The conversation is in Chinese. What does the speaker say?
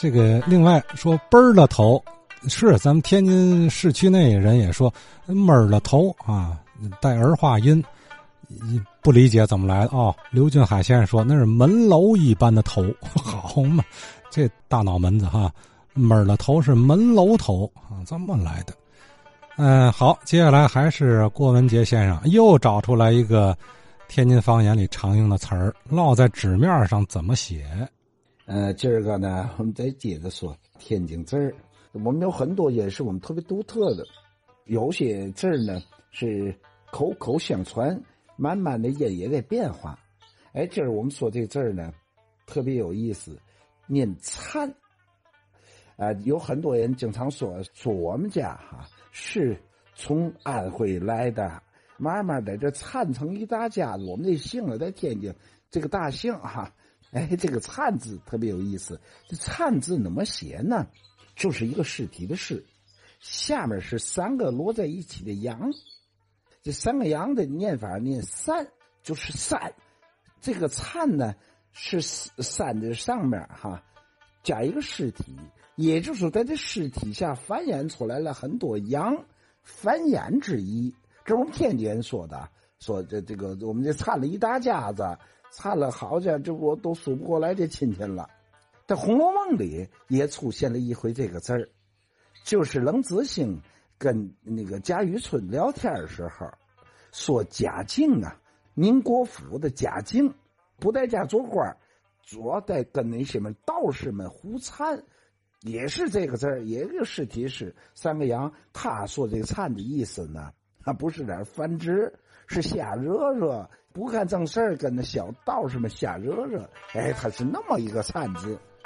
这个另外说“奔儿了头”，是咱们天津市区内人也说“闷儿了头”啊，带儿化音，不理解怎么来的哦。刘俊海先生说那是门楼一般的头，好嘛，这大脑门子哈，“闷儿了头”是门楼头啊，这么来的。嗯，好，接下来还是郭文杰先生又找出来一个天津方言里常用的词儿，落在纸面上怎么写？呃，今儿个呢，我们再接着说天津字儿。我们有很多也是我们特别独特的，有些字儿呢是口口相传，慢慢的也也在变化。哎，今儿我们说这个字儿呢，特别有意思，念灿。啊，有很多人经常说说我们家哈是从安徽来的，慢慢在这灿成一大家子。我们这姓啊，在天津这个大姓哈。哎，这个“灿”字特别有意思。这“灿”字怎么写呢？就是一个尸体的“尸”，下面是三个摞在一起的“羊”。这三个“羊”的念法念“三”，就是“三”。这个“灿”呢是“三”的上面哈加一个尸体，也就是说，在这尸体下繁衍出来了很多羊，繁衍之意。这是我们天津人说的，说这这个我们这灿了一大家子。灿了，好家，这我都数不过来这亲戚了。在《红楼梦》里也出现了一回这个字儿，就是冷子兴跟那个贾雨村聊天的时候，说贾敬啊，宁国府的贾敬不在家做官，主要在跟那些们道士们胡灿，也是这个字儿，也个尸体是三个羊。他说这个“灿”的意思呢，那不是点繁殖，是瞎惹惹。不干正事儿，跟那小道士们瞎惹惹，哎，他是那么一个惨字。